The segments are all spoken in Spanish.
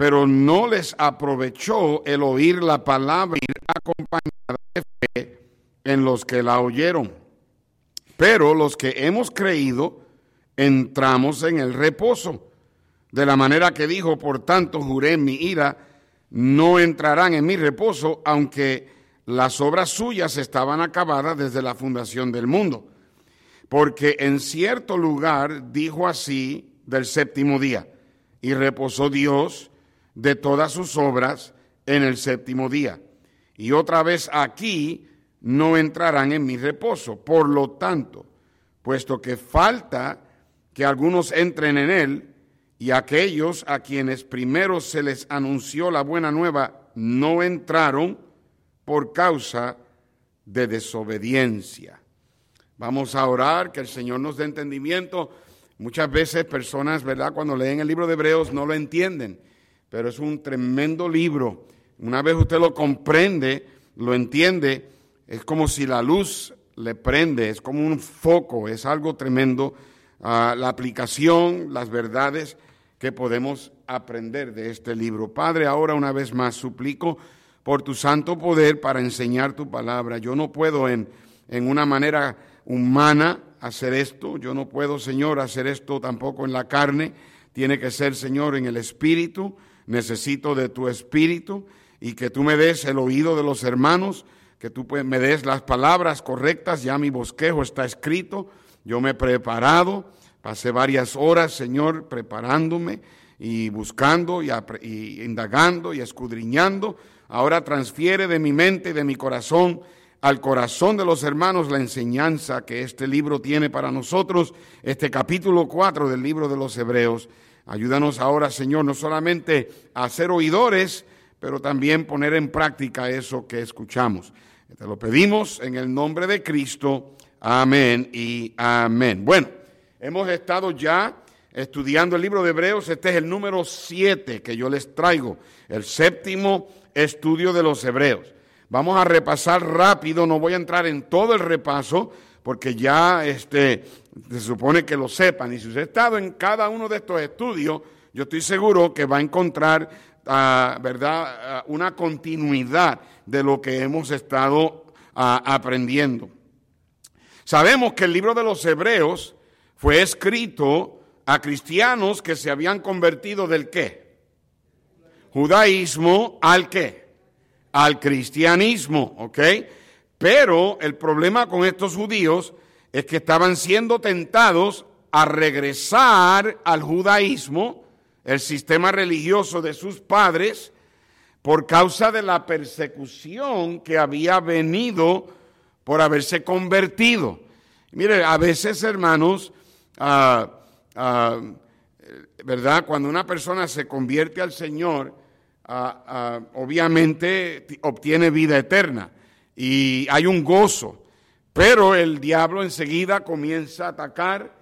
pero no les aprovechó el oír la palabra y acompañada de fe en los que la oyeron. Pero los que hemos creído, entramos en el reposo. De la manera que dijo, por tanto juré en mi ira, no entrarán en mi reposo, aunque las obras suyas estaban acabadas desde la fundación del mundo. Porque en cierto lugar dijo así del séptimo día, y reposó Dios de todas sus obras en el séptimo día. Y otra vez aquí no entrarán en mi reposo. Por lo tanto, puesto que falta que algunos entren en él, y aquellos a quienes primero se les anunció la buena nueva no entraron por causa de desobediencia. Vamos a orar, que el Señor nos dé entendimiento. Muchas veces personas, ¿verdad? Cuando leen el libro de Hebreos no lo entienden pero es un tremendo libro. Una vez usted lo comprende, lo entiende, es como si la luz le prende, es como un foco, es algo tremendo. Ah, la aplicación, las verdades que podemos aprender de este libro. Padre, ahora una vez más suplico por tu santo poder para enseñar tu palabra. Yo no puedo en, en una manera humana hacer esto, yo no puedo, Señor, hacer esto tampoco en la carne, tiene que ser, Señor, en el espíritu necesito de tu espíritu y que tú me des el oído de los hermanos, que tú me des las palabras correctas, ya mi bosquejo está escrito, yo me he preparado, pasé varias horas, Señor, preparándome y buscando y, y indagando y escudriñando, ahora transfiere de mi mente y de mi corazón al corazón de los hermanos la enseñanza que este libro tiene para nosotros, este capítulo 4 del libro de los Hebreos. Ayúdanos ahora, Señor, no solamente a ser oidores, pero también poner en práctica eso que escuchamos. Te lo pedimos en el nombre de Cristo. Amén y amén. Bueno, hemos estado ya estudiando el libro de Hebreos. Este es el número siete que yo les traigo, el séptimo estudio de los Hebreos. Vamos a repasar rápido, no voy a entrar en todo el repaso, porque ya este, se supone que lo sepan. Y si usted ha estado en cada uno de estos estudios, yo estoy seguro que va a encontrar, ah, ¿verdad?, ah, una continuidad de lo que hemos estado ah, aprendiendo. Sabemos que el libro de los Hebreos fue escrito a cristianos que se habían convertido del qué? Judaísmo al qué? Al cristianismo, ¿ok? Pero el problema con estos judíos es que estaban siendo tentados a regresar al judaísmo, el sistema religioso de sus padres, por causa de la persecución que había venido por haberse convertido. Mire, a veces, hermanos, ah, ah, ¿verdad? Cuando una persona se convierte al Señor, ah, obviamente obtiene vida eterna y hay un gozo. Pero el diablo enseguida comienza a atacar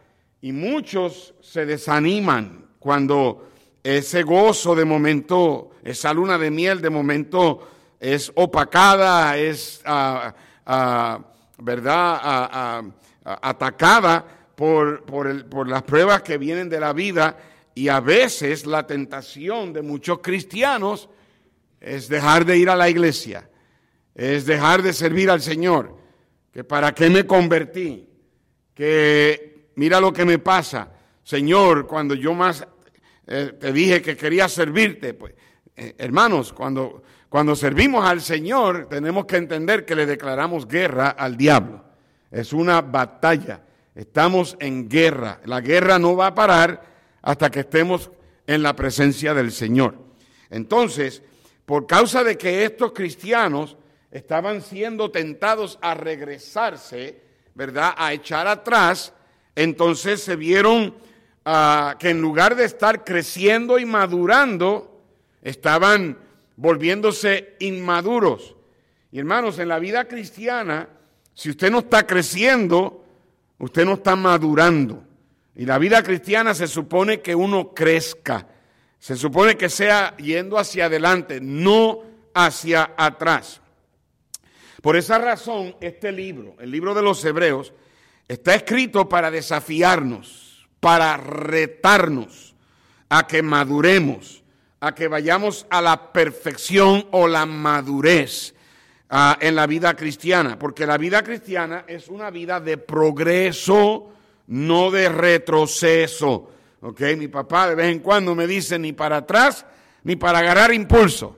y muchos se desaniman cuando ese gozo de momento, esa luna de miel de momento es opacada, es, ah, ah, ¿verdad?, ah, atacada por, por, por las pruebas que vienen de la vida y a veces la tentación de muchos cristianos es dejar de ir a la iglesia es dejar de servir al Señor. Que para qué me convertí. Que mira lo que me pasa. Señor, cuando yo más eh, te dije que quería servirte, pues, eh, hermanos, cuando, cuando servimos al Señor, tenemos que entender que le declaramos guerra al diablo. Es una batalla. Estamos en guerra. La guerra no va a parar hasta que estemos en la presencia del Señor. Entonces, por causa de que estos cristianos estaban siendo tentados a regresarse, ¿verdad? A echar atrás, entonces se vieron ah, que en lugar de estar creciendo y madurando, estaban volviéndose inmaduros. Y hermanos, en la vida cristiana, si usted no está creciendo, usted no está madurando. Y la vida cristiana se supone que uno crezca, se supone que sea yendo hacia adelante, no hacia atrás. Por esa razón, este libro, el libro de los Hebreos, está escrito para desafiarnos, para retarnos a que maduremos, a que vayamos a la perfección o la madurez ah, en la vida cristiana, porque la vida cristiana es una vida de progreso, no de retroceso. ¿Ok? Mi papá de vez en cuando me dice ni para atrás ni para agarrar impulso,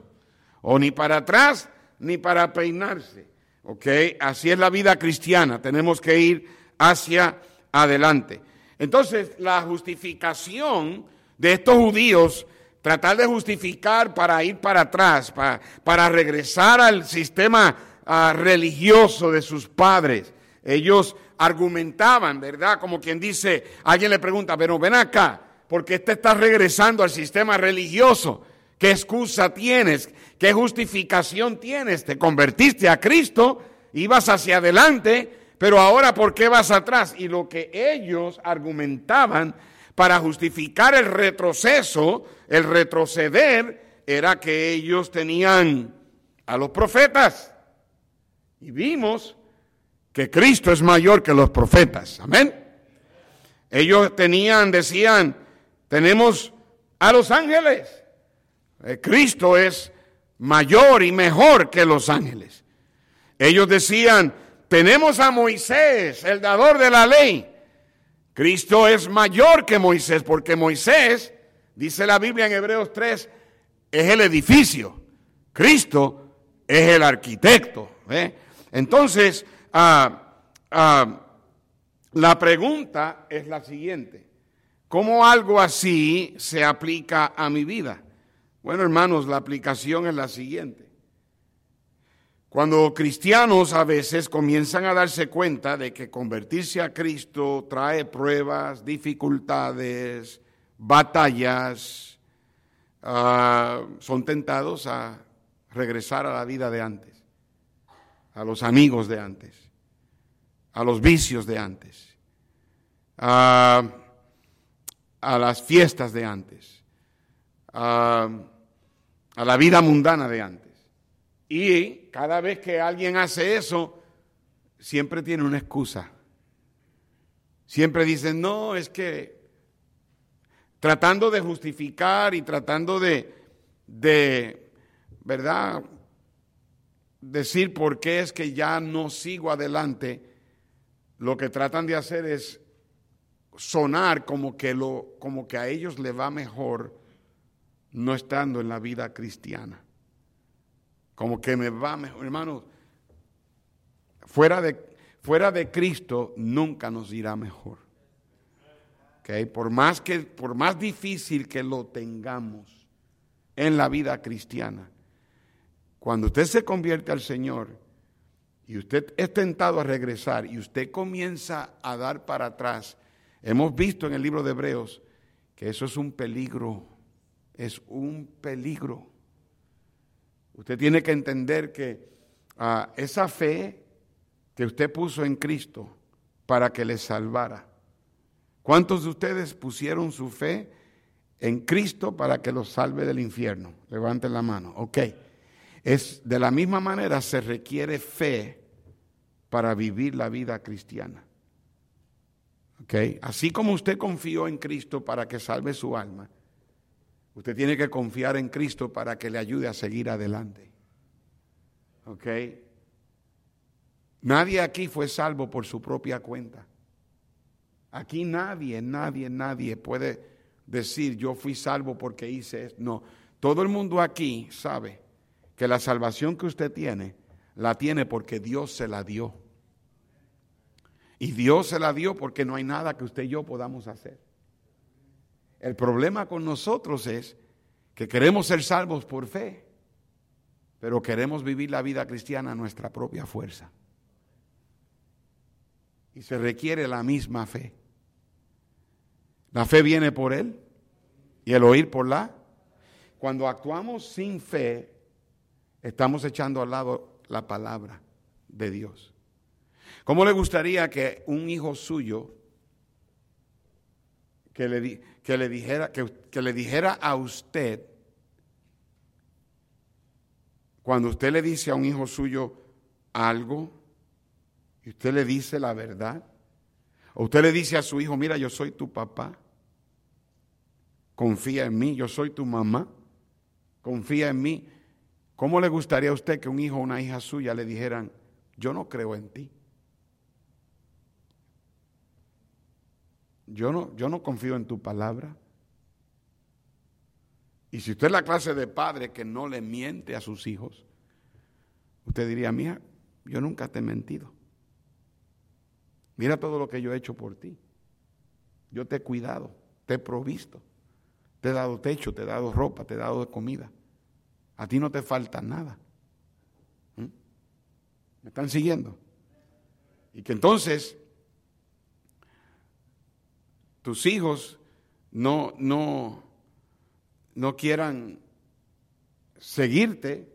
o ni para atrás ni para peinarse. ¿Ok? Así es la vida cristiana, tenemos que ir hacia adelante. Entonces, la justificación de estos judíos tratar de justificar para ir para atrás, para, para regresar al sistema ah, religioso de sus padres. Ellos argumentaban, ¿verdad? Como quien dice, alguien le pregunta, pero ven acá, ¿por qué te estás regresando al sistema religioso? ¿Qué excusa tienes? ¿Qué justificación tienes? Te convertiste a Cristo, ibas hacia adelante, pero ahora ¿por qué vas atrás? Y lo que ellos argumentaban para justificar el retroceso, el retroceder, era que ellos tenían a los profetas. Y vimos que Cristo es mayor que los profetas. Amén. Ellos tenían, decían, tenemos a los ángeles. Eh, Cristo es mayor y mejor que los ángeles. Ellos decían, tenemos a Moisés, el dador de la ley. Cristo es mayor que Moisés, porque Moisés, dice la Biblia en Hebreos 3, es el edificio. Cristo es el arquitecto. ¿eh? Entonces, ah, ah, la pregunta es la siguiente. ¿Cómo algo así se aplica a mi vida? Bueno, hermanos, la aplicación es la siguiente. Cuando cristianos a veces comienzan a darse cuenta de que convertirse a Cristo trae pruebas, dificultades, batallas, ah, son tentados a regresar a la vida de antes, a los amigos de antes, a los vicios de antes, a, las fiestas de antes, a la vida mundana de antes. Y cada vez que alguien hace eso, siempre tiene una excusa. Siempre dicen, no, es que tratando de justificar y tratando de, de, ¿verdad? Decir por qué es que ya no sigo adelante, lo que tratan de hacer es sonar como que, lo, como que a ellos le va mejor no estando en la vida cristiana como que me va mejor. Hermanos, fuera de, fuera de Cristo nunca nos irá mejor. ¿Okay? Por, más que, por más difícil que lo tengamos en la vida cristiana, cuando usted se convierte al Señor y usted es tentado a regresar y usted comienza a dar para atrás, hemos visto en el libro de Hebreos que eso es un peligro, es un peligro. Usted tiene que entender que ah, esa fe que usted puso en Cristo para que le salvara. ¿Cuántos de ustedes pusieron su fe en Cristo para que los salve del infierno? Levanten la mano. Ok. Es de la misma manera se requiere fe para vivir la vida cristiana. Ok. Así como usted confió en Cristo para que salve su alma, Usted tiene que confiar en Cristo para que le ayude a seguir adelante. ¿Ok? Nadie aquí fue salvo por su propia cuenta. Aquí nadie, nadie, nadie puede decir yo fui salvo porque hice esto. No, todo el mundo aquí sabe que la salvación que usted tiene, la tiene porque Dios se la dio. Y Dios se la dio porque no hay nada que usted y yo podamos hacer. El problema con nosotros es que queremos ser salvos por fe, pero queremos vivir la vida cristiana a nuestra propia fuerza. Y se requiere la misma fe. La fe viene por Él y el oír por la. Cuando actuamos sin fe, estamos echando al lado la palabra de Dios. ¿Cómo le gustaría que un hijo suyo que le, que le, dijera, que le dijera a usted, cuando usted le dice a un hijo suyo algo, y usted le dice la verdad, o usted le dice a su hijo, mira, yo soy tu papá, confía en mí, yo soy tu mamá, confía en mí. ¿Cómo le gustaría a usted que un hijo o una hija suya le dijeran, yo no creo en ti? Yo no, yo no confío en tu palabra. Y si usted es la clase de padre que no le miente a sus hijos, usted diría, mía, yo nunca te he mentido. Mira todo lo que yo he hecho por ti. Yo te he cuidado, te he provisto, te he dado techo, te he dado ropa, te he dado comida. A ti no te falta nada. ¿Mm? ¿Me están siguiendo? Y que entonces tus hijos no, no, no quieran seguirte,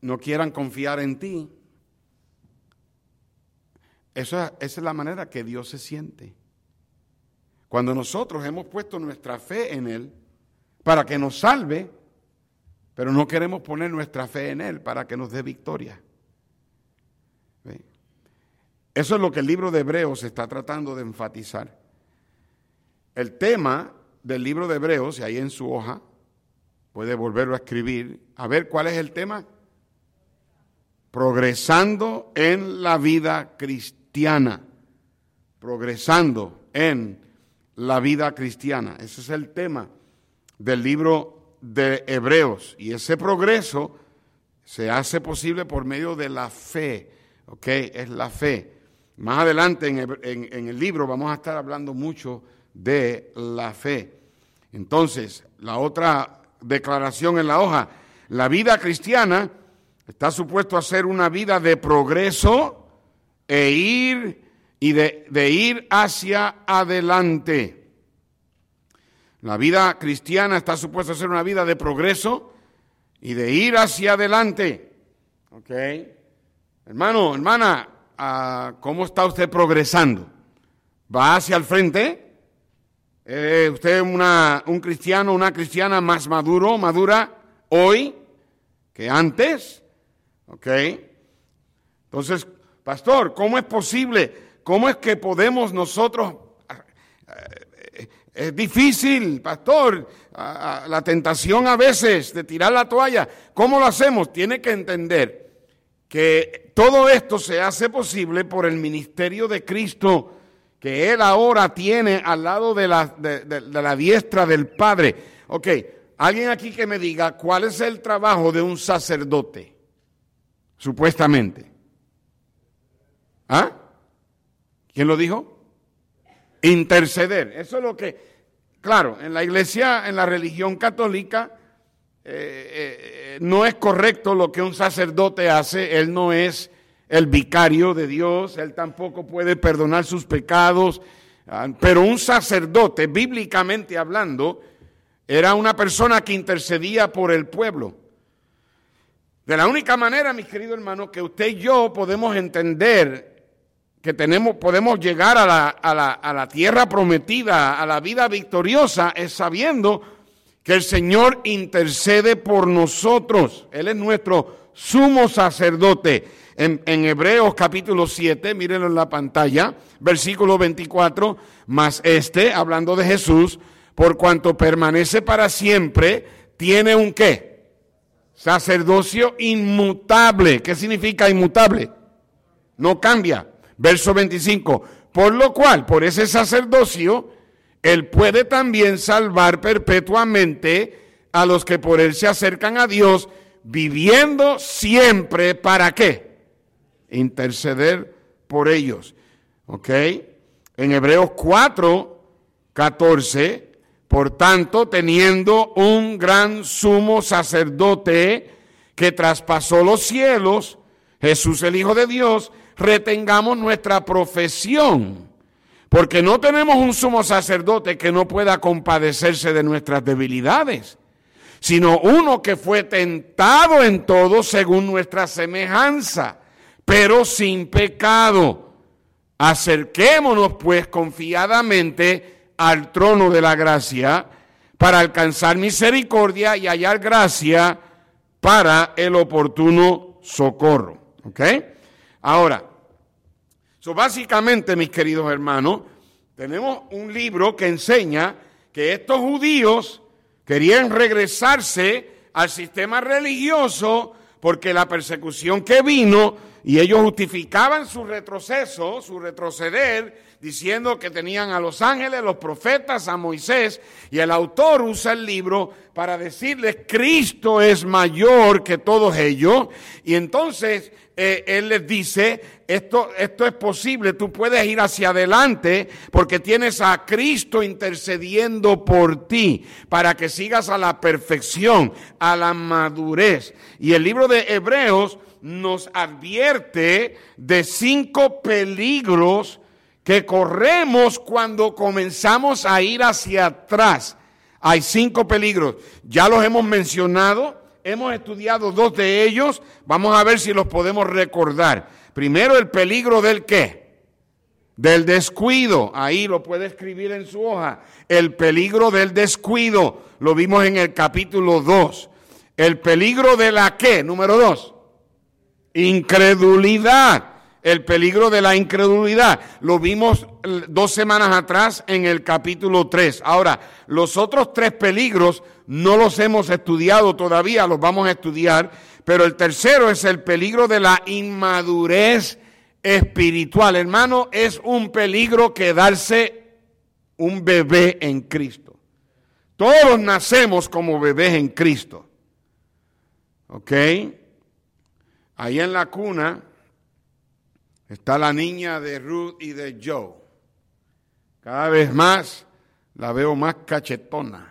no quieran confiar en ti, esa, es la manera que Dios se siente. Cuando nosotros hemos puesto nuestra fe en Él para que nos salve, pero no queremos poner nuestra fe en Él para que nos dé victoria. Eso es lo que el libro de Hebreos está tratando de enfatizar. El tema del libro de Hebreos, y ahí en su hoja, puede volverlo a escribir. A ver, ¿cuál es el tema? Progresando en la vida cristiana progresando en la vida cristiana. Ese es el tema del libro de Hebreos. Y ese progreso se hace posible por medio de la fe. ¿Ok? Es la fe. Más adelante en, el libro vamos a estar hablando mucho de la fe. Entonces, la otra declaración en la hoja, la vida cristiana está supuesto a ser una vida de progreso e ir y de, ir hacia adelante. La vida cristiana está supuesta a ser una vida de progreso y de ir hacia adelante. ¿Ok? Hermano, hermana, ah, ¿cómo está usted progresando? ¿Va hacia el frente? ¿Es ¿Usted una, un cristiano, una cristiana más maduro, madura hoy que antes? ¿Ok? Entonces, Pastor, ¿cómo es posible? ¿Cómo es que podemos nosotros... Eh, es difícil, pastor, la tentación a veces de tirar la toalla. ¿Cómo lo hacemos? Tiene que entender que todo esto se hace posible por el ministerio de Cristo que Él ahora tiene al lado de la, de la diestra del Padre. Ok, alguien aquí que me diga cuál es el trabajo de un sacerdote, supuestamente. ¿Ah? ¿Quién lo dijo? Interceder. Eso es lo que, claro, en la iglesia, en la religión católica, eh, eh, no es correcto lo que un sacerdote hace. Él no es el vicario de Dios, él tampoco puede perdonar sus pecados. Ah, pero un sacerdote, bíblicamente hablando, era una persona que intercedía por el pueblo. De la única manera, mis queridos hermanos, que usted y yo podemos entender que tenemos, podemos llegar a la, a, la, a la tierra prometida, a la vida victoriosa, es sabiendo que el Señor intercede por nosotros. Él es nuestro sumo sacerdote. En, Hebreos capítulo 7, mírenlo en la pantalla, versículo 24, más este, hablando de Jesús, por cuanto permanece para siempre, tiene un qué? Sacerdocio inmutable. ¿Qué significa inmutable? No cambia. Verso 25, por lo cual, por ese sacerdocio, él puede también salvar perpetuamente a los que por él se acercan a Dios, viviendo siempre para qué? Interceder por ellos. ¿Ok? En Hebreos 4, 14, por tanto, teniendo un gran sumo sacerdote que traspasó los cielos, Jesús el Hijo de Dios, retengamos nuestra profesión, porque no tenemos un sumo sacerdote que no pueda compadecerse de nuestras debilidades, sino uno que fue tentado en todo según nuestra semejanza, pero sin pecado. Acerquémonos pues confiadamente al trono de la gracia para alcanzar misericordia y hallar gracia para el oportuno socorro. ¿Ok? Ahora, so básicamente, mis queridos hermanos, tenemos un libro que enseña que estos judíos querían regresarse al sistema religioso porque la persecución que vino y ellos justificaban su retroceso, su retroceder, diciendo que tenían a los ángeles, los profetas, a Moisés, y el autor usa el libro para decirles, Cristo es mayor que todos ellos, y entonces eh, él les dice, esto, esto es posible, tú puedes ir hacia adelante porque tienes a Cristo intercediendo por ti para que sigas a la perfección, a la madurez. Y el libro de Hebreos nos advierte de cinco peligros que corremos cuando comenzamos a ir hacia atrás. Hay cinco peligros. Ya los hemos mencionado, hemos estudiado dos de ellos. Vamos a ver si los podemos recordar. Primero, el peligro del qué? Del descuido. Ahí lo puede escribir en su hoja. El peligro del descuido. Lo vimos en el capítulo 2. El peligro de la qué? Número dos. Incredulidad el peligro de la incredulidad. Lo vimos dos semanas atrás en el capítulo 3. Ahora, los otros tres peligros no los hemos estudiado todavía, los vamos a estudiar, pero el tercero es el peligro de la inmadurez espiritual. Hermano, es un peligro quedarse un bebé en Cristo. Todos nacemos como bebés en Cristo. ¿Ok? Ahí en la cuna Está la niña de Ruth y de Joe. Cada vez más la veo más cachetona.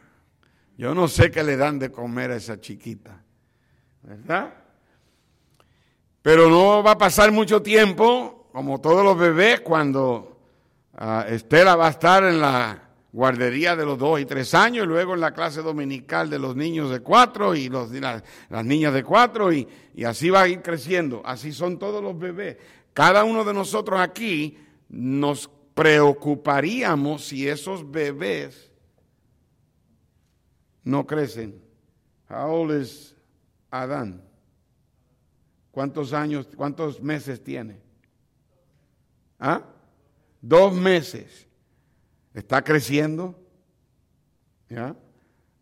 Yo no sé qué le dan de comer a esa chiquita. ¿Verdad? Pero no va a pasar mucho tiempo, como todos los bebés, cuando ah, Estela va a estar en la guardería de los dos y tres años, y luego en la clase dominical de los niños de cuatro y los, las, niñas de cuatro, y, y así va a ir creciendo. Así son todos los bebés. Cada uno de nosotros aquí nos preocuparíamos si esos bebés no crecen. How old is Adán? ¿Cuántos años, cuántos meses tiene? ¿Ah? Dos meses. ¿Está creciendo? ¿Ya?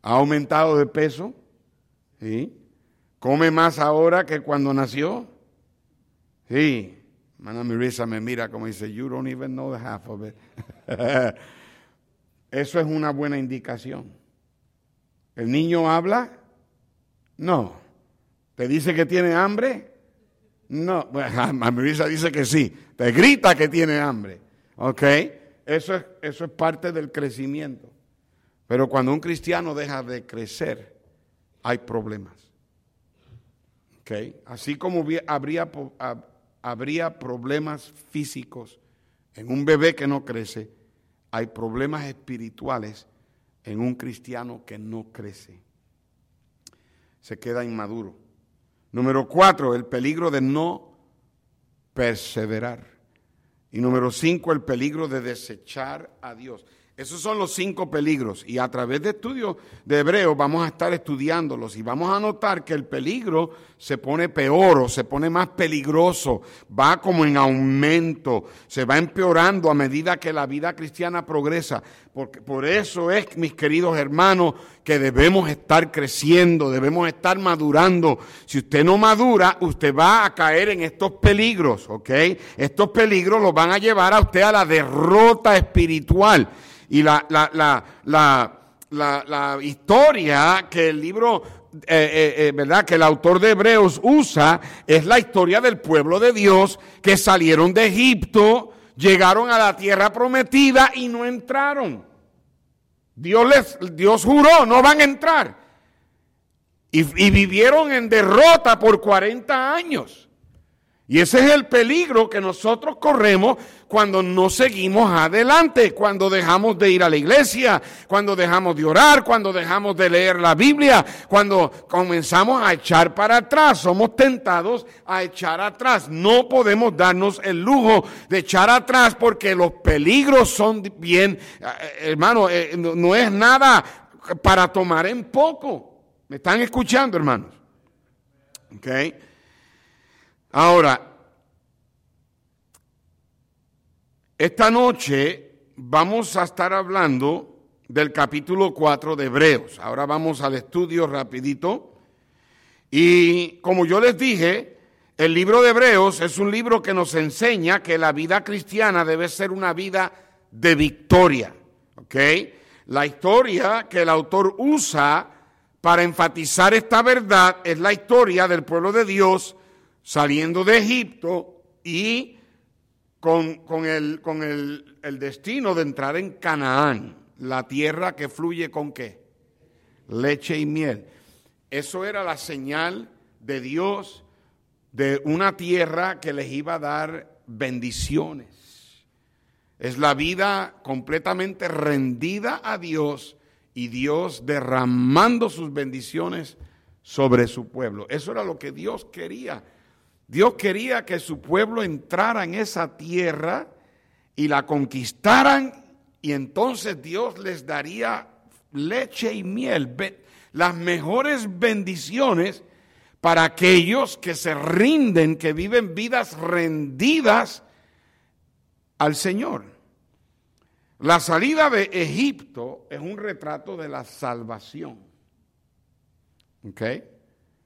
¿Ha aumentado de peso? ¿Sí? ¿Come más ahora que cuando nació? Sí. Hermana Mirisa me mira como dice, you don't even know the half of it. Eso es una buena indicación. ¿El niño habla? No. ¿Te dice que tiene hambre? No. Bueno, Mirisa dice que sí. Te grita que tiene hambre. ¿Ok? Eso es, eso es parte del crecimiento. Pero cuando un cristiano deja de crecer, hay problemas. ¿Ok? Así como habría habría problemas físicos en un bebé que no crece, hay problemas espirituales en un cristiano que no crece. Se queda inmaduro. Número cuatro, el peligro de no perseverar. Y número cinco, el peligro de desechar a Dios. Esos son los cinco peligros y a través de estudios de hebreo vamos a estar estudiándolos y vamos a notar que el peligro se pone peor o se pone más peligroso, va como en aumento, se va empeorando a medida que la vida cristiana progresa. Porque por eso es, mis queridos hermanos, que debemos estar creciendo, debemos estar madurando. Si usted no madura, usted va a caer en estos peligros, ¿ok? Estos peligros los van a llevar a usted a la derrota espiritual. Y la, la, la, la historia que el libro eh, eh, eh, ¿verdad? Que el autor de Hebreos usa es la historia del pueblo de Dios que salieron de Egipto, llegaron a la tierra prometida y no entraron. Dios les, Dios juró, no van a entrar. Y, y vivieron en derrota por 40 años. Y ese es el peligro que nosotros corremos cuando no seguimos adelante, cuando dejamos de ir a la iglesia, cuando dejamos de orar, cuando dejamos de leer la Biblia, cuando comenzamos a echar para atrás, somos tentados a echar atrás. No podemos darnos el lujo de echar atrás porque los peligros son bien, eh, hermano, eh, no es nada para tomar en poco. ¿Me están escuchando, hermanos? Okay. Ahora, esta noche vamos a estar hablando del capítulo 4 de Hebreos. Ahora vamos al estudio rapidito. Y como yo les dije, el libro de Hebreos es un libro que nos enseña que la vida cristiana debe ser una vida de victoria. ¿Ok? La historia que el autor usa para enfatizar esta verdad es la historia del pueblo de Dios saliendo de Egipto y con, el, con el, el, destino de entrar en Canaán, la tierra que fluye con qué? Leche y miel. Eso era la señal de Dios de una tierra que les iba a dar bendiciones. Es la vida completamente rendida a Dios y Dios derramando sus bendiciones sobre su pueblo. Eso era lo que Dios quería Dios quería que su pueblo entrara en esa tierra y la conquistaran y entonces Dios les daría leche y miel, las mejores bendiciones para aquellos que se rinden, que viven vidas rendidas al Señor. La salida de Egipto es un retrato de la salvación. ¿Ok?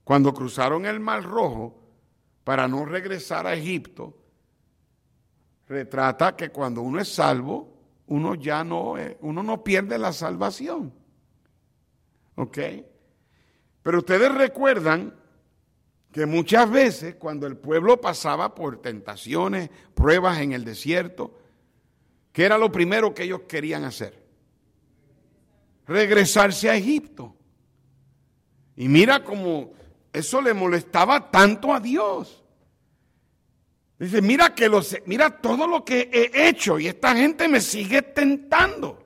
Cuando cruzaron el Mar Rojo, para no regresar a Egipto, retrata que cuando uno es salvo, uno ya no, uno no pierde la salvación. ¿Ok? Pero ustedes recuerdan que muchas veces cuando el pueblo pasaba por tentaciones, pruebas en el desierto, ¿qué era lo primero que ellos querían hacer? Regresarse a Egipto. Y mira cómo eso le molestaba tanto a Dios. Dice, mira que los, mira todo lo que he hecho y esta gente me sigue tentando.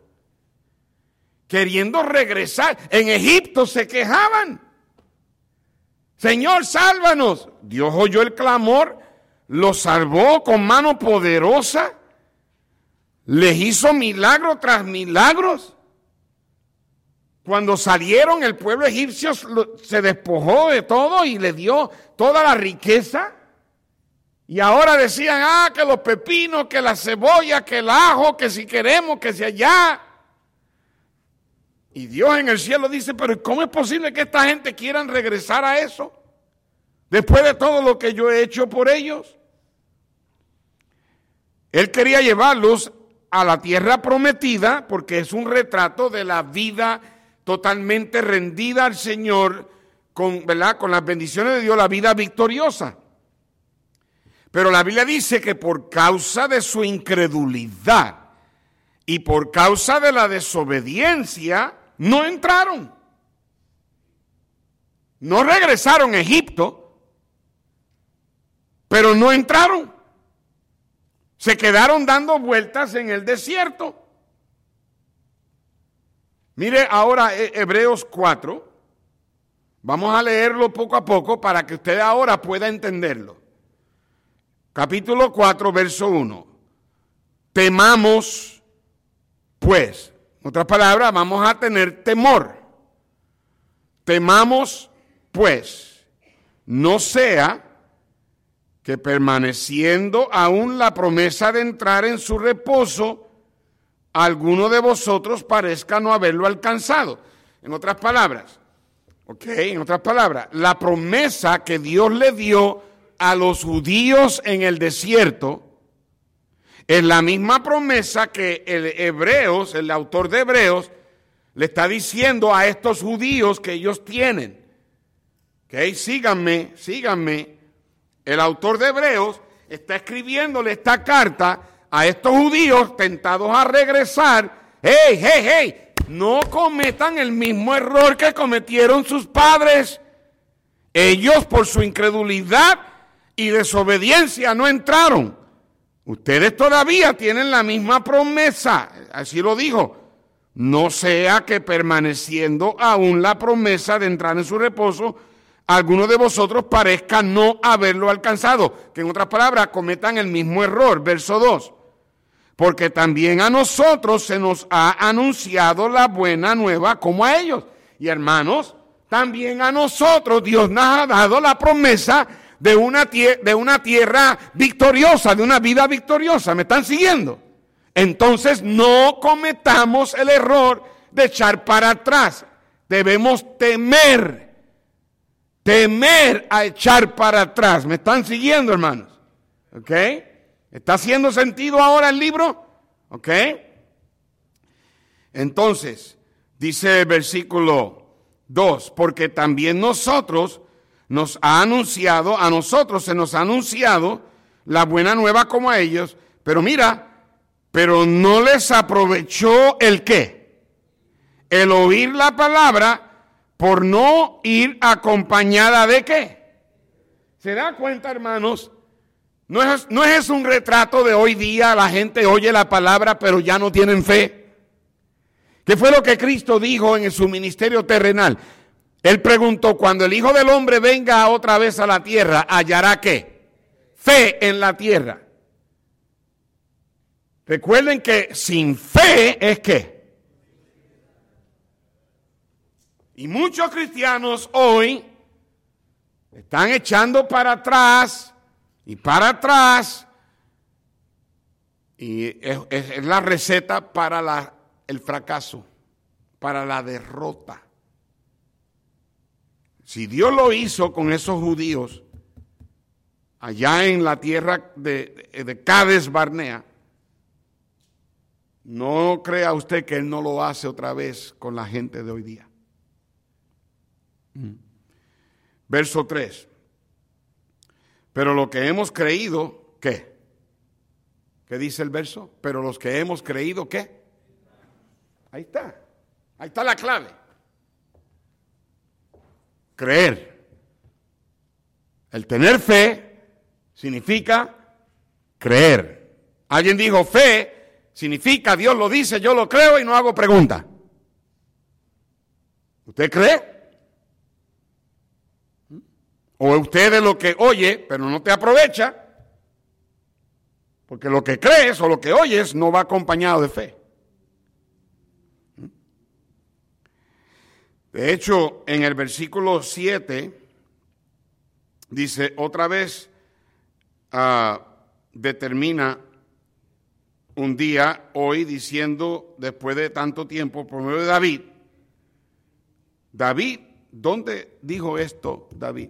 Queriendo regresar. En Egipto se quejaban. Señor, sálvanos. Dios oyó el clamor, los salvó con mano poderosa, les hizo milagro tras milagros. Cuando salieron, el pueblo egipcio se despojó de todo y le dio toda la riqueza. Y ahora decían, ah, que los pepinos, que la cebolla, que el ajo, que si queremos, que si allá. Y Dios en el cielo dice, pero ¿cómo es posible que esta gente quieran regresar a eso? Después de todo lo que yo he hecho por ellos. Él quería llevarlos a la tierra prometida porque es un retrato de la vida totalmente rendida al Señor, con, ¿verdad? con las bendiciones de Dios, la vida victoriosa. Pero la Biblia dice que por causa de su incredulidad y por causa de la desobediencia, no entraron. No regresaron a Egipto, pero no entraron. Se quedaron dando vueltas en el desierto. Mire ahora eh, Hebreos 4. Vamos a leerlo poco a poco para que usted ahora pueda entenderlo. Capítulo 4, verso 1. Temamos, pues, en otras palabras, vamos a tener temor. Temamos, pues, no sea que permaneciendo aún la promesa de entrar en su reposo, alguno de vosotros parezca no haberlo alcanzado. En otras palabras, ok, en otras palabras, la promesa que Dios le dio a los judíos en el desierto es la misma promesa que el Hebreos, el autor de Hebreos, le está diciendo a estos judíos que ellos tienen. Ok, síganme, síganme. El autor de Hebreos está escribiéndole esta carta a estos judíos tentados a regresar, hey, hey, hey, no cometan el mismo error que cometieron sus padres. Ellos por su incredulidad y desobediencia no entraron. Ustedes todavía tienen la misma promesa, así lo dijo. No sea que permaneciendo aún la promesa de entrar en su reposo, alguno de vosotros parezca no haberlo alcanzado. Que en otras palabras cometan el mismo error. Verso 2. Porque también a nosotros se nos ha anunciado la buena nueva como a ellos. Y hermanos, también a nosotros Dios nos ha dado la promesa de una, de una tierra victoriosa, de una vida victoriosa. ¿Me están siguiendo? Entonces no cometamos el error de echar para atrás. Debemos temer, temer a echar para atrás. ¿Me están siguiendo, hermanos? ¿Ok? ¿Está haciendo sentido ahora el libro? ¿Ok? Entonces, dice el versículo 2, porque también nosotros nos ha anunciado, a nosotros se nos ha anunciado la buena nueva como a ellos, pero mira, pero no les aprovechó el qué? El oír la palabra por no ir acompañada de qué? ¿Se da cuenta, hermanos? No es, no es un retrato de hoy día, la gente oye la palabra pero ya no tienen fe. ¿Qué fue lo que Cristo dijo en su ministerio terrenal? Él preguntó, cuando el Hijo del Hombre venga otra vez a la tierra, ¿hallará qué? Fe en la tierra. Recuerden que sin fe es qué. Y muchos cristianos hoy están echando para atrás y para atrás. Y es, la receta para la, el fracaso, para la derrota. Si Dios lo hizo con esos judíos allá en la tierra de, de Cades Barnea, no crea usted que Él no lo hace otra vez con la gente de hoy día. Mm. Verso 3. Pero lo que hemos creído, ¿qué? ¿Qué dice el verso? Pero los que hemos creído, ¿qué? Ahí está. Ahí está la clave creer. El tener fe significa creer. Alguien dijo, fe significa Dios lo dice, yo lo creo y no hago pregunta. ¿Usted cree? O usted es lo que oye, pero no te aprovecha, porque lo que crees o lo que oyes no va acompañado de fe. De hecho, en el versículo 7 dice, otra vez ah, determina un día, hoy, diciendo, después de tanto tiempo, por medio de David, David, ¿dónde dijo esto David?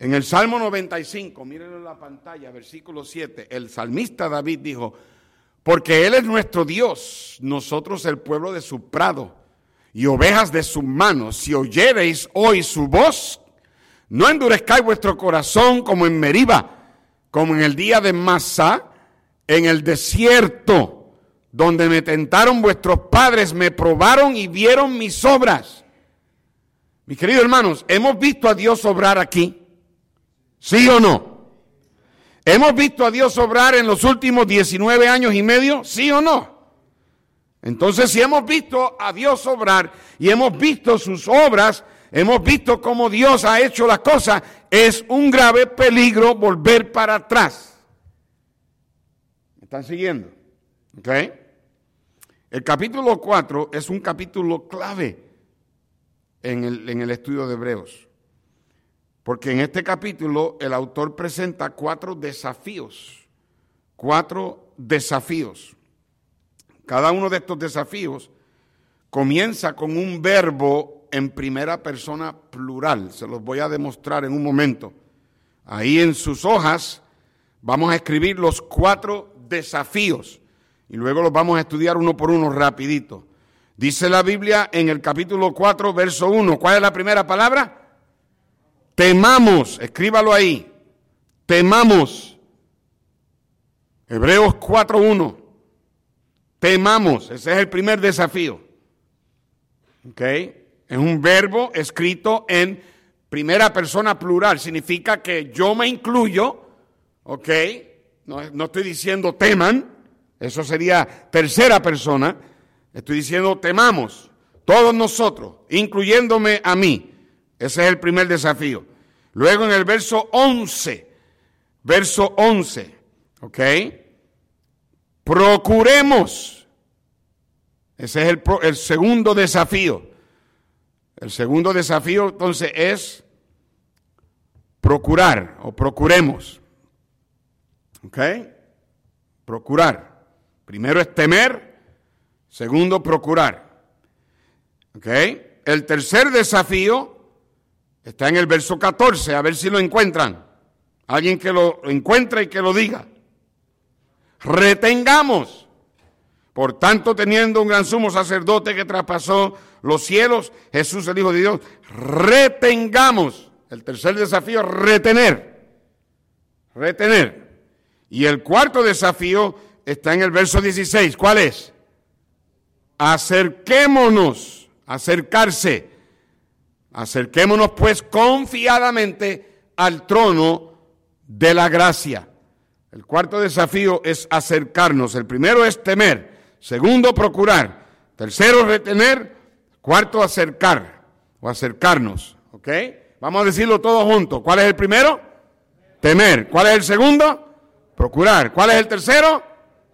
En el Salmo 95, mírenlo en la pantalla, versículo 7, el salmista David dijo, porque Él es nuestro Dios, nosotros el pueblo de su prado y ovejas de sus manos. Si oyereis hoy su voz, no endurezcáis vuestro corazón como en Meriba, como en el día de Masa, en el desierto, donde me tentaron vuestros padres, me probaron y vieron mis obras. Mis queridos hermanos, ¿hemos visto a Dios obrar aquí? ¿Sí o no? ¿Hemos visto a Dios obrar en los últimos 19 años y medio? ¿Sí o no? Entonces, si hemos visto a Dios obrar y hemos visto sus obras, hemos visto cómo Dios ha hecho las cosas, es un grave peligro volver para atrás. ¿Me están siguiendo? ¿Ok? El capítulo 4 es un capítulo clave en el, en el estudio de Hebreos. Porque en este capítulo el autor presenta cuatro desafíos. Cuatro desafíos. Cada uno de estos desafíos comienza con un verbo en primera persona plural. Se los voy a demostrar en un momento. Ahí en sus hojas vamos a escribir los cuatro desafíos y luego los vamos a estudiar uno por uno rapidito. Dice la Biblia en el capítulo 4, verso 1. ¿Cuál es la primera palabra? Temamos, escríbalo ahí. Temamos. Hebreos 4.1. Temamos, ese es el primer desafío. ¿Ok? Es un verbo escrito en primera persona plural, significa que yo me incluyo, ¿ok? No, no estoy diciendo teman, eso sería tercera persona, estoy diciendo temamos, todos nosotros, incluyéndome a mí. Ese es el primer desafío. Luego en el verso 11, verso 11, ¿ok? Procuremos. Ese es el, el segundo desafío. El segundo desafío entonces es procurar o procuremos. ¿Ok? Procurar. Primero es temer, segundo procurar. ¿Ok? El tercer desafío está en el verso 14, a ver si lo encuentran. Alguien que lo encuentre y que lo diga. Retengamos. Por tanto, teniendo un gran sumo sacerdote que traspasó los cielos, Jesús el Hijo de Dios, retengamos. El tercer desafío, retener. Retener. Y el cuarto desafío está en el verso 16. ¿Cuál es? Acerquémonos, acercarse. Acerquémonos pues confiadamente al trono de la gracia. El cuarto desafío es acercarnos. El primero es temer. Segundo, procurar. Tercero, retener. Cuarto, acercar o acercarnos. ¿Ok? Vamos a decirlo todos juntos. ¿Cuál es el primero? Temer. ¿Cuál es el segundo? Procurar. ¿Cuál es el tercero?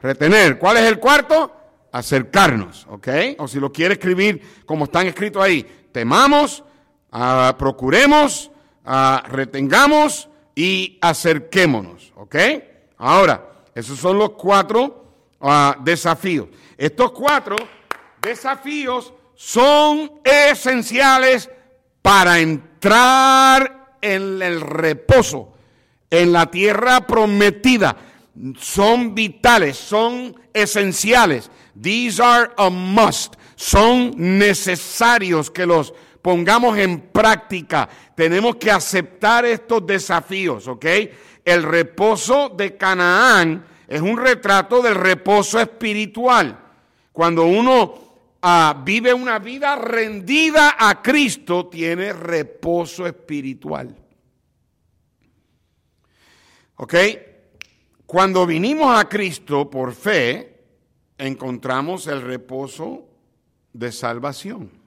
Retener. ¿Cuál es el cuarto? Acercarnos. ¿Ok? O si lo quiere escribir como están escritos ahí. Temamos, procuremos, retengamos y acerquémonos. ¿Ok? Ahora, esos son los cuatro uh, desafíos. Estos cuatro desafíos son esenciales para entrar en el reposo, en la tierra prometida. Son vitales, son esenciales. These are a must. Son necesarios que los pongamos en práctica. Tenemos que aceptar estos desafíos, ¿ok? El reposo de Canaán es un retrato del reposo espiritual. Cuando uno ah, vive una vida rendida a Cristo, tiene reposo espiritual. ¿Ok? Cuando vinimos a Cristo por fe, encontramos el reposo de salvación.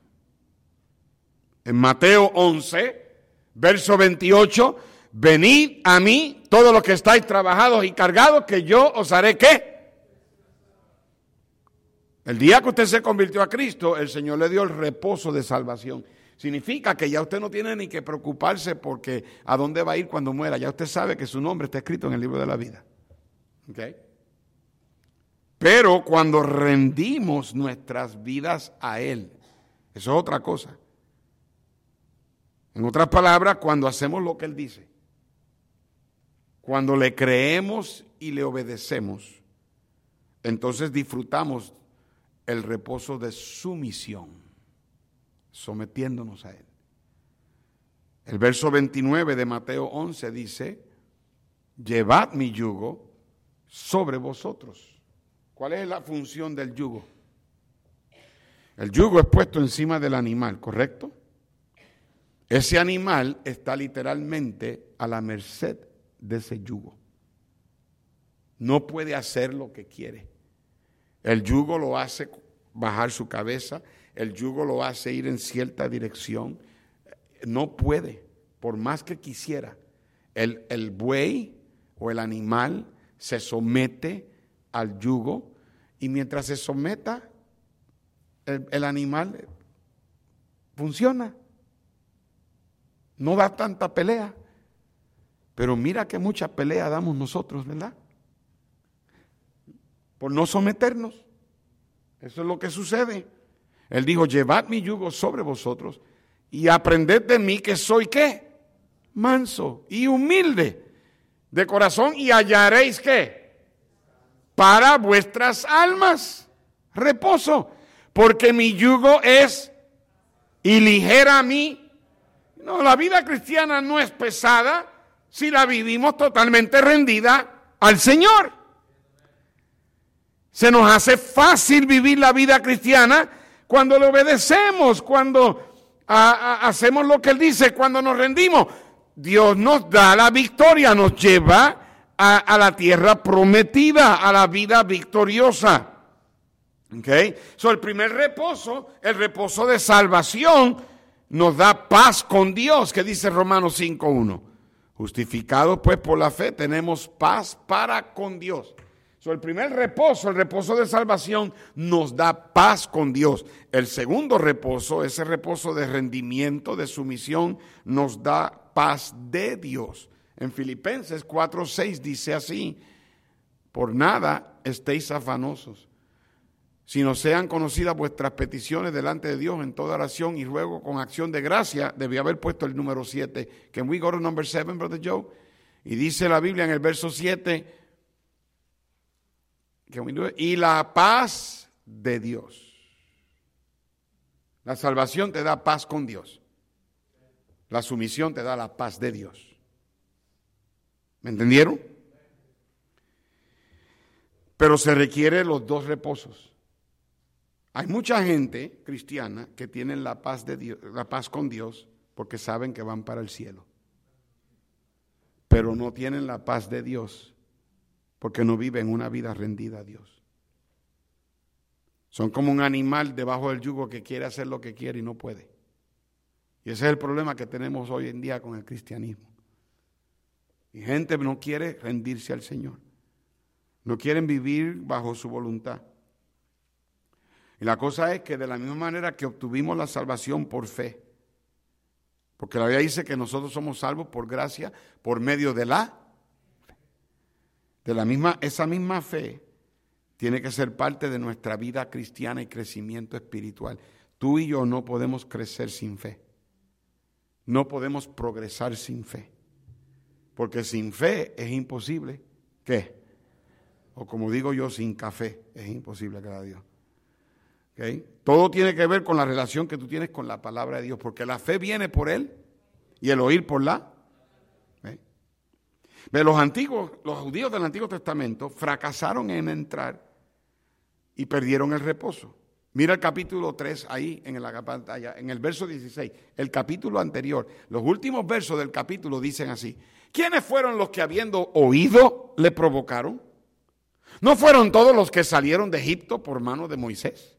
En Mateo 11, verso 28, venid a mí todos los que estáis trabajados y cargados, que yo os haré qué? El día que usted se convirtió a Cristo, el Señor le dio el reposo de salvación. Significa que ya usted no tiene ni que preocuparse porque a dónde va a ir cuando muera. Ya usted sabe que su nombre está escrito en el libro de la vida. ¿Okay? Pero cuando rendimos nuestras vidas a Él, eso es otra cosa. En otras palabras, cuando hacemos lo que Él dice, cuando le creemos y le obedecemos, entonces disfrutamos el reposo de su misión, sometiéndonos a Él. El verso 29 de Mateo 11 dice, llevad mi yugo sobre vosotros. ¿Cuál es la función del yugo? El yugo es puesto encima del animal, ¿correcto? Ese animal está literalmente a la merced de ese yugo. No puede hacer lo que quiere. El yugo lo hace bajar su cabeza, el yugo lo hace ir en cierta dirección. No puede, por más que quisiera. El, el buey o el animal se somete al yugo y mientras se someta, el, el animal funciona no da tanta pelea. Pero mira que mucha pelea damos nosotros, ¿verdad? Por no someternos. Eso es lo que sucede. Él dijo, llevad mi yugo sobre vosotros y aprended de mí que soy qué? Manso y humilde de corazón y hallaréis qué? Para vuestras almas reposo, porque mi yugo es y ligera mi no, la vida cristiana no es pesada si la vivimos totalmente rendida al Señor. Se nos hace fácil vivir la vida cristiana cuando le obedecemos, cuando hacemos lo que Él dice cuando nos rendimos. Dios nos da la victoria, nos lleva a, la tierra prometida, a la vida victoriosa. ¿Ok? So, el primer reposo, el reposo de salvación, nos da paz con Dios, que dice Romanos 5.1. Justificados pues por la fe, tenemos paz para con Dios. So, el primer reposo, el reposo de salvación, nos da paz con Dios. El segundo reposo, ese reposo de rendimiento, de sumisión, nos da paz de Dios. En Filipenses 4:6 dice así, por nada estéis afanosos, sino sean conocidas vuestras peticiones delante de Dios en toda oración y ruego con acción de gracia. Debía haber puesto el número 7. Can we go to number 7, Brother Joe? Y dice la Biblia en el verso 7, y la paz de Dios. La salvación te da paz con Dios. La sumisión te da la paz de Dios. ¿Me entendieron? Pero se requiere los dos reposos. Hay mucha gente cristiana que tienen la paz de Dios, la paz con Dios porque saben que van para el cielo. Pero no tienen la paz de Dios porque no viven una vida rendida a Dios. Son como un animal debajo del yugo que quiere hacer lo que quiere y no puede. Y ese es el problema que tenemos hoy en día con el cristianismo. Y gente no quiere rendirse al Señor. No quieren vivir bajo su voluntad. Y la cosa es que de la misma manera que obtuvimos la salvación por fe, porque la Biblia dice que nosotros somos salvos por gracia, por medio de la. De la misma, esa misma fe tiene que ser parte de nuestra vida cristiana y crecimiento espiritual. Tú y yo no podemos crecer sin fe. No podemos progresar sin fe. Porque sin fe es imposible. ¿Qué? O como digo yo, sin café es imposible que a Todo tiene que ver con la relación que tú tienes con la palabra de Dios, porque la fe viene por Él y el oír por la. Los antiguos, los judíos del Antiguo Testamento fracasaron en entrar y perdieron el reposo. Mira el capítulo 3 ahí en la pantalla, en el verso 16, el capítulo anterior. Los últimos versos del capítulo dicen así: ¿Quiénes fueron los que habiendo oído le provocaron? ¿No fueron todos los que salieron de Egipto por mano de Moisés?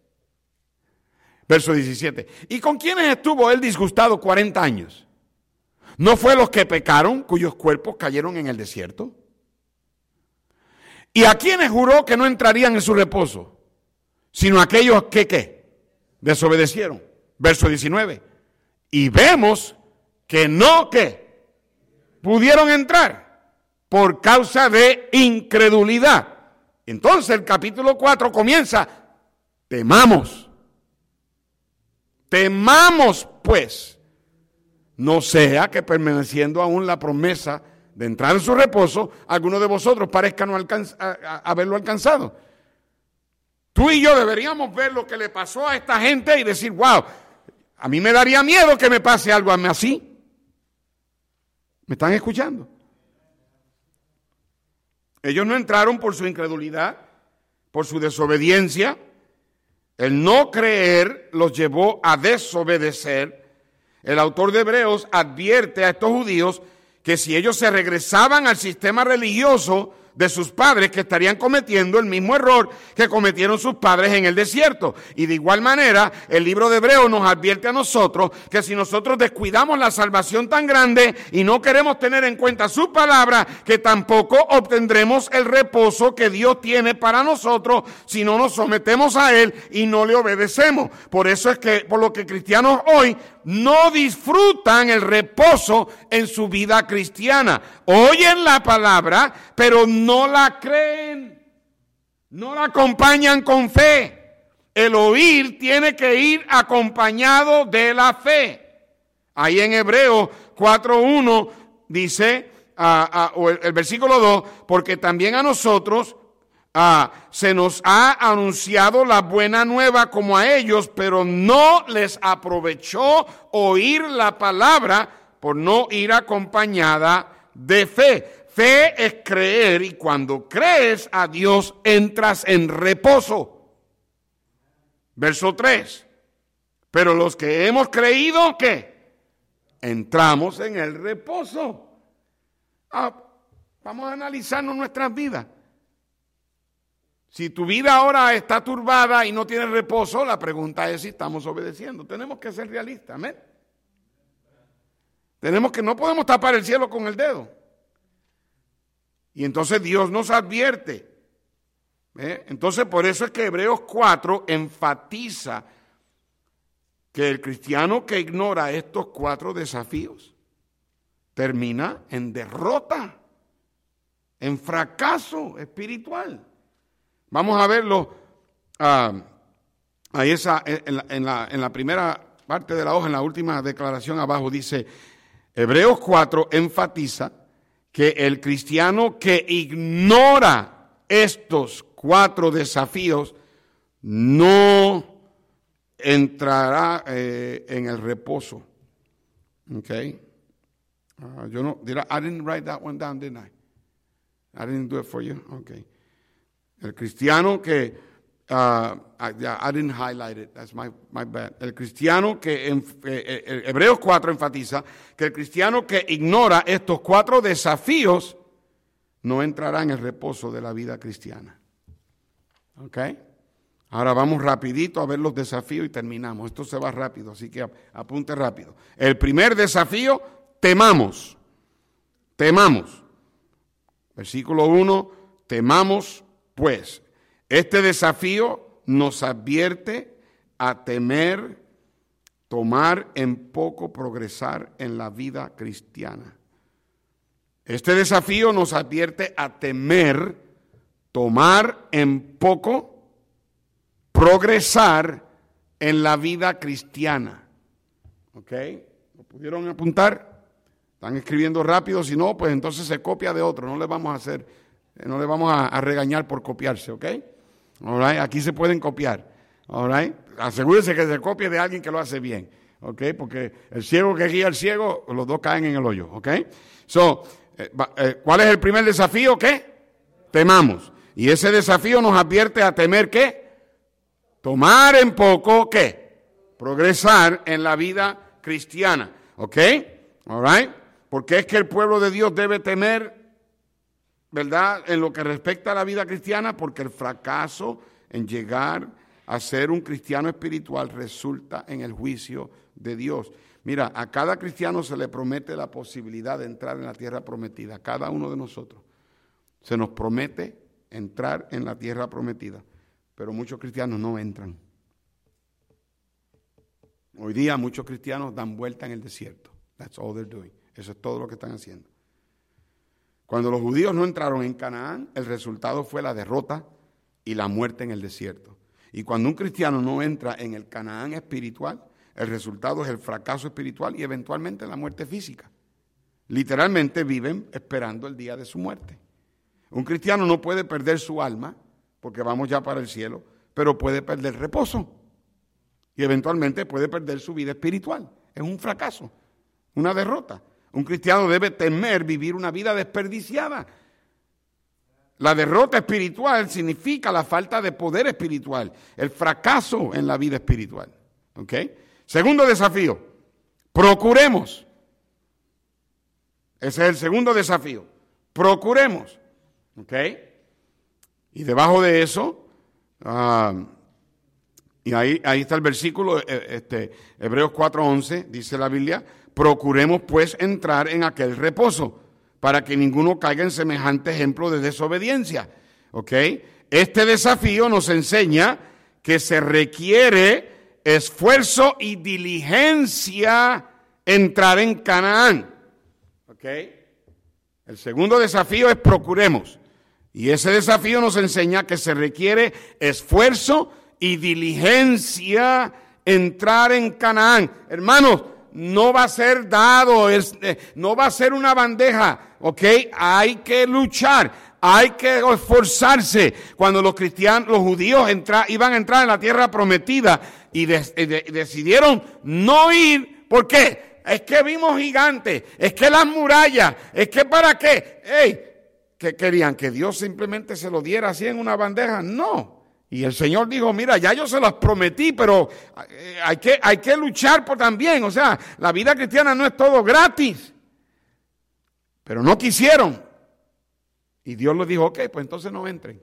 Verso 17. ¿Y con quiénes estuvo él disgustado 40 años? ¿No fue los que pecaron cuyos cuerpos cayeron en el desierto? ¿Y a quiénes juró que no entrarían en su reposo? Sino aquellos que ¿qué? Desobedecieron. Verso 19. Y vemos que no que pudieron entrar por causa de incredulidad. Entonces el capítulo 4 comienza, temamos, temamos pues, no sea que permaneciendo aún la promesa de entrar en su reposo, algunos de vosotros parezcan no haberlo alcanzado. Tú y yo deberíamos ver lo que le pasó a esta gente y decir, wow, a mí me daría miedo que me pase algo a mí así. ¿Me están escuchando? Ellos no entraron por su incredulidad, por su desobediencia. El no creer los llevó a desobedecer. El autor de Hebreos advierte a estos judíos que si ellos se regresaban al sistema religioso, de sus padres que estarían cometiendo el mismo error que cometieron sus padres en el desierto. Y de igual manera, el libro de Hebreo nos advierte a nosotros que si nosotros descuidamos la salvación tan grande y no queremos tener en cuenta su palabra, que tampoco obtendremos el reposo que Dios tiene para nosotros si no nos sometemos a Él y no le obedecemos. Por eso es que, por lo que cristianos hoy no disfrutan el reposo en su vida cristiana. Oyen la palabra, pero no la creen. No la acompañan con fe. El oír tiene que ir acompañado de la fe. Ahí en Hebreo 4.1 dice, o el versículo 2, porque también a nosotros Ah, se nos ha anunciado la buena nueva como a ellos, pero no les aprovechó oír la palabra por no ir acompañada de fe. Fe es creer y cuando crees a Dios entras en reposo. Verso 3. Pero los que hemos creído, ¿qué? Entramos en el reposo. Ah, vamos a analizarnos nuestras vidas. Si tu vida ahora está turbada y no tiene reposo, la pregunta es si estamos obedeciendo. Tenemos que ser realistas, amén. Tenemos que, no podemos tapar el cielo con el dedo. Y entonces Dios nos advierte. ¿eh? Entonces por eso es que Hebreos 4 enfatiza que el cristiano que ignora estos cuatro desafíos termina en derrota, en fracaso espiritual. Vamos a verlo ah, ahí esa, en, la, en la primera parte de la hoja, en la última declaración abajo, dice, Hebreos 4 enfatiza que el cristiano que ignora estos cuatro desafíos no entrará eh, en el reposo. Okay. Uh, yo no, did I, I, didn't write that one down, didn't I? I didn't do it for you. Okay. El cristiano que, uh, I, didn't highlight it. That's my, my bad. El cristiano que, en, eh, eh, Hebreos 4 enfatiza que el cristiano que ignora estos cuatro desafíos no entrará en el reposo de la vida cristiana. Okay. Ahora vamos rapidito a ver los desafíos y terminamos. Esto se va rápido, así que apunte rápido. El primer desafío, temamos. Temamos. Versículo 1, temamos pues. Este desafío nos advierte a temer, tomar en poco, progresar en la vida cristiana. Este desafío nos advierte a temer, tomar en poco, progresar en la vida cristiana. ¿Ok? ¿Lo pudieron apuntar? Están escribiendo rápido, si no, pues entonces se copia de otro. No le vamos a hacer, no le vamos a, regañar por copiarse, ¿ok? All Aquí se pueden copiar. All right? Asegúrese que se copie de alguien que lo hace bien. ¿Ok? Porque el ciego que guía al ciego, los dos caen en el hoyo. ¿Ok? So, eh, eh, ¿cuál es el primer desafío? ¿Qué? Temamos. Y ese desafío nos advierte a temer qué? Tomar en poco, ¿qué? Progresar en la vida cristiana. ¿Ok? All right? Porque es que el pueblo de Dios debe temer, ¿verdad? En lo que respecta a la vida cristiana, porque el fracaso en llegar a ser un cristiano espiritual resulta en el juicio de Dios. Mira, a cada cristiano se le promete la posibilidad de entrar en la tierra prometida, cada uno de nosotros. Se nos promete entrar en la tierra prometida pero muchos cristianos no entran. Hoy día muchos cristianos dan vuelta en el desierto. That's all they're doing. Eso es todo lo que están haciendo. Cuando los judíos no entraron en Canaán, el resultado fue la derrota y la muerte en el desierto. Y cuando un cristiano no entra en el Canaán espiritual, el resultado es el fracaso espiritual y eventualmente la muerte física. Literalmente viven esperando el día de su muerte. Un cristiano no puede perder su alma porque vamos ya para el cielo, pero puede perder reposo y eventualmente puede perder su vida espiritual. Es un fracaso, una derrota. Un cristiano debe temer vivir una vida desperdiciada. La derrota espiritual significa la falta de poder espiritual, el fracaso en la vida espiritual. ¿Ok? Segundo desafío, procuremos. Ese es el segundo desafío. Procuremos. ¿Ok? Y debajo de eso, ah, y ahí, ahí está el versículo, eh, este, Hebreos 4:11, dice la Biblia, procuremos pues entrar en aquel reposo, para que ninguno caiga en semejante ejemplo de desobediencia. ¿Ok? Este desafío nos enseña que se requiere esfuerzo y diligencia entrar en Canaán. ¿Ok? El segundo desafío es procuremos. Y ese desafío nos enseña que se requiere esfuerzo y diligencia entrar en Canaán. Hermanos, no va a ser dado, es, eh, no va a ser una bandeja, ¿ok? Hay que luchar, hay que esforzarse. Cuando los cristianos, los judíos iban a entrar en la tierra prometida y eh, decidieron no ir, ¿por qué? Es que vimos gigantes, es que las murallas, es que para qué. Hey, ¿Qué querían? ¿Que Dios simplemente se lo diera así en una bandeja? No. Y el Señor dijo, mira, ya yo se las prometí, pero eh, hay que, hay que luchar por también. O sea, la vida cristiana no es todo gratis. Pero no quisieron. Y Dios les dijo, ok, pues entonces no entren.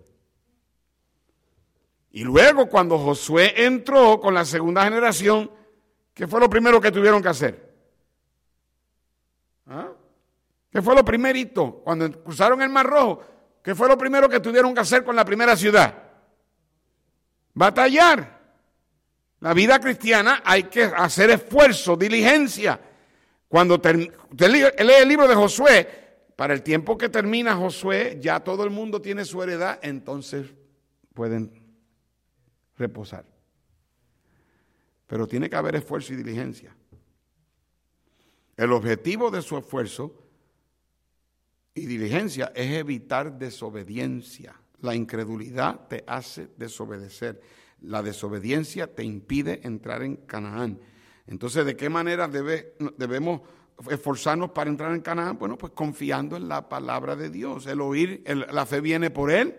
Y luego cuando Josué entró con la segunda generación, ¿qué fue lo primero que tuvieron que hacer? ¿Ah? ¿Qué fue lo primerito? Cuando cruzaron el Mar Rojo, ¿qué fue lo primero que tuvieron que hacer con la primera ciudad? Batallar. La vida cristiana hay que hacer esfuerzo, diligencia. Cuando usted lee el libro de Josué, para el tiempo que termina Josué, ya todo el mundo tiene su heredad, entonces pueden reposar. Pero tiene que haber esfuerzo y diligencia. El objetivo de su esfuerzo y diligencia es evitar desobediencia. La incredulidad te hace desobedecer. La desobediencia te impide entrar en Canaán. Entonces, ¿de qué manera debemos esforzarnos para entrar en Canaán? Bueno, pues confiando en la palabra de Dios. El oír, la fe viene por él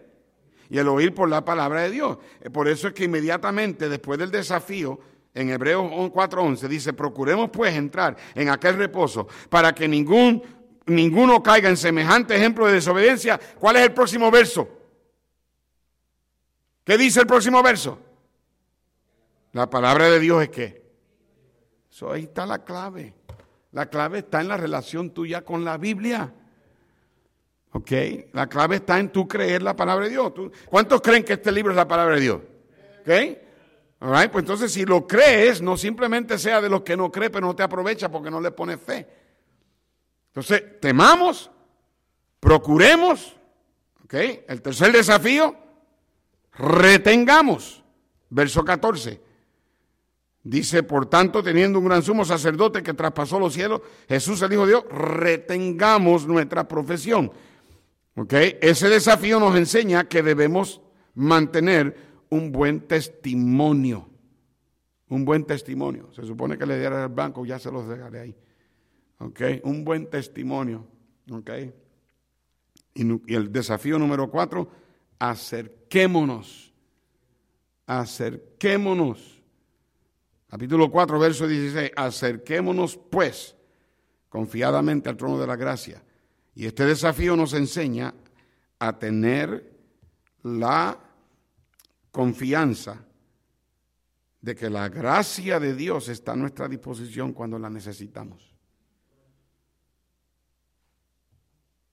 y el oír por la palabra de Dios. Eh, por eso es que inmediatamente después del desafío, en Hebreos 4:11 dice, procuremos pues entrar en aquel reposo para que ningún, ninguno caiga en semejante ejemplo de desobediencia. ¿Cuál es el próximo verso? ¿Qué dice el próximo verso? La palabra de Dios es que. Eso ahí está la clave. La clave está en la relación tuya con la Biblia. ¿Ok? La clave está en tú creer la palabra de Dios. ¿Cuántos creen que este libro es la palabra de Dios? ¿Ok? All Pues entonces si lo crees, no simplemente sea de los que no creen, pero no te aprovecha porque no le pones fe. Entonces, temamos, procuremos, ¿ok? El tercer desafío, retengamos. Verso 14. Dice, por tanto, teniendo un gran sumo sacerdote que traspasó los cielos, Jesús el Hijo de Dios, retengamos nuestra profesión. ¿Ok? Ese desafío nos enseña que debemos mantener un buen testimonio. Un buen testimonio. Se supone que le diera al banco, ya se los dejaré ahí. ¿Ok? Un buen testimonio. ¿Ok? Y, y el desafío número cuatro, acerquémonos. Acerquémonos. Capítulo 4, verso 16. Acerquémonos pues confiadamente al trono de la gracia y este desafío nos enseña a tener la confianza de que la gracia de Dios está a nuestra disposición cuando la necesitamos.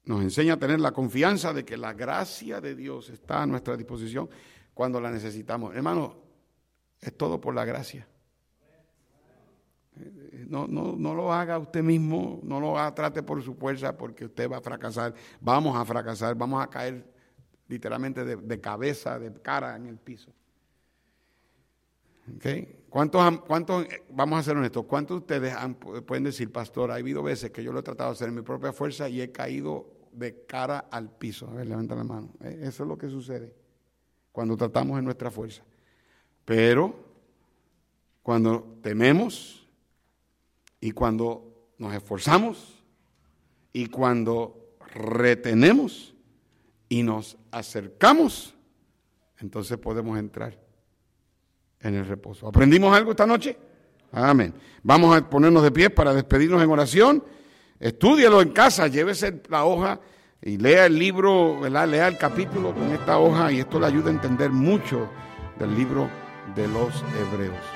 Nos enseña a tener la confianza de que la gracia de Dios está a nuestra disposición cuando la necesitamos. Hermano, es todo por la gracia. No, no, no lo haga usted mismo, no lo trate por su fuerza porque usted va a fracasar. Vamos a fracasar, vamos a caer literalmente de, cabeza, de cara en el piso. ¿Okay? ¿Cuántos, ¿Cuántos, vamos a ser honestos, cuántos de ustedes pueden decir, pastor, ha habido veces que yo lo he tratado de hacer en mi propia fuerza y he caído de cara al piso? A ver, levanta la mano. Eh, eso es lo que sucede cuando tratamos en nuestra fuerza. Pero cuando tememos, y cuando nos esforzamos y cuando retenemos y nos acercamos, entonces podemos entrar en el reposo. ¿Aprendimos algo esta noche? Amén. Vamos a ponernos de pie para despedirnos en oración. Estúdialo en casa, llévese la hoja y lea el libro, ¿verdad? lea el capítulo con esta hoja y esto le ayuda a entender mucho del libro de los hebreos.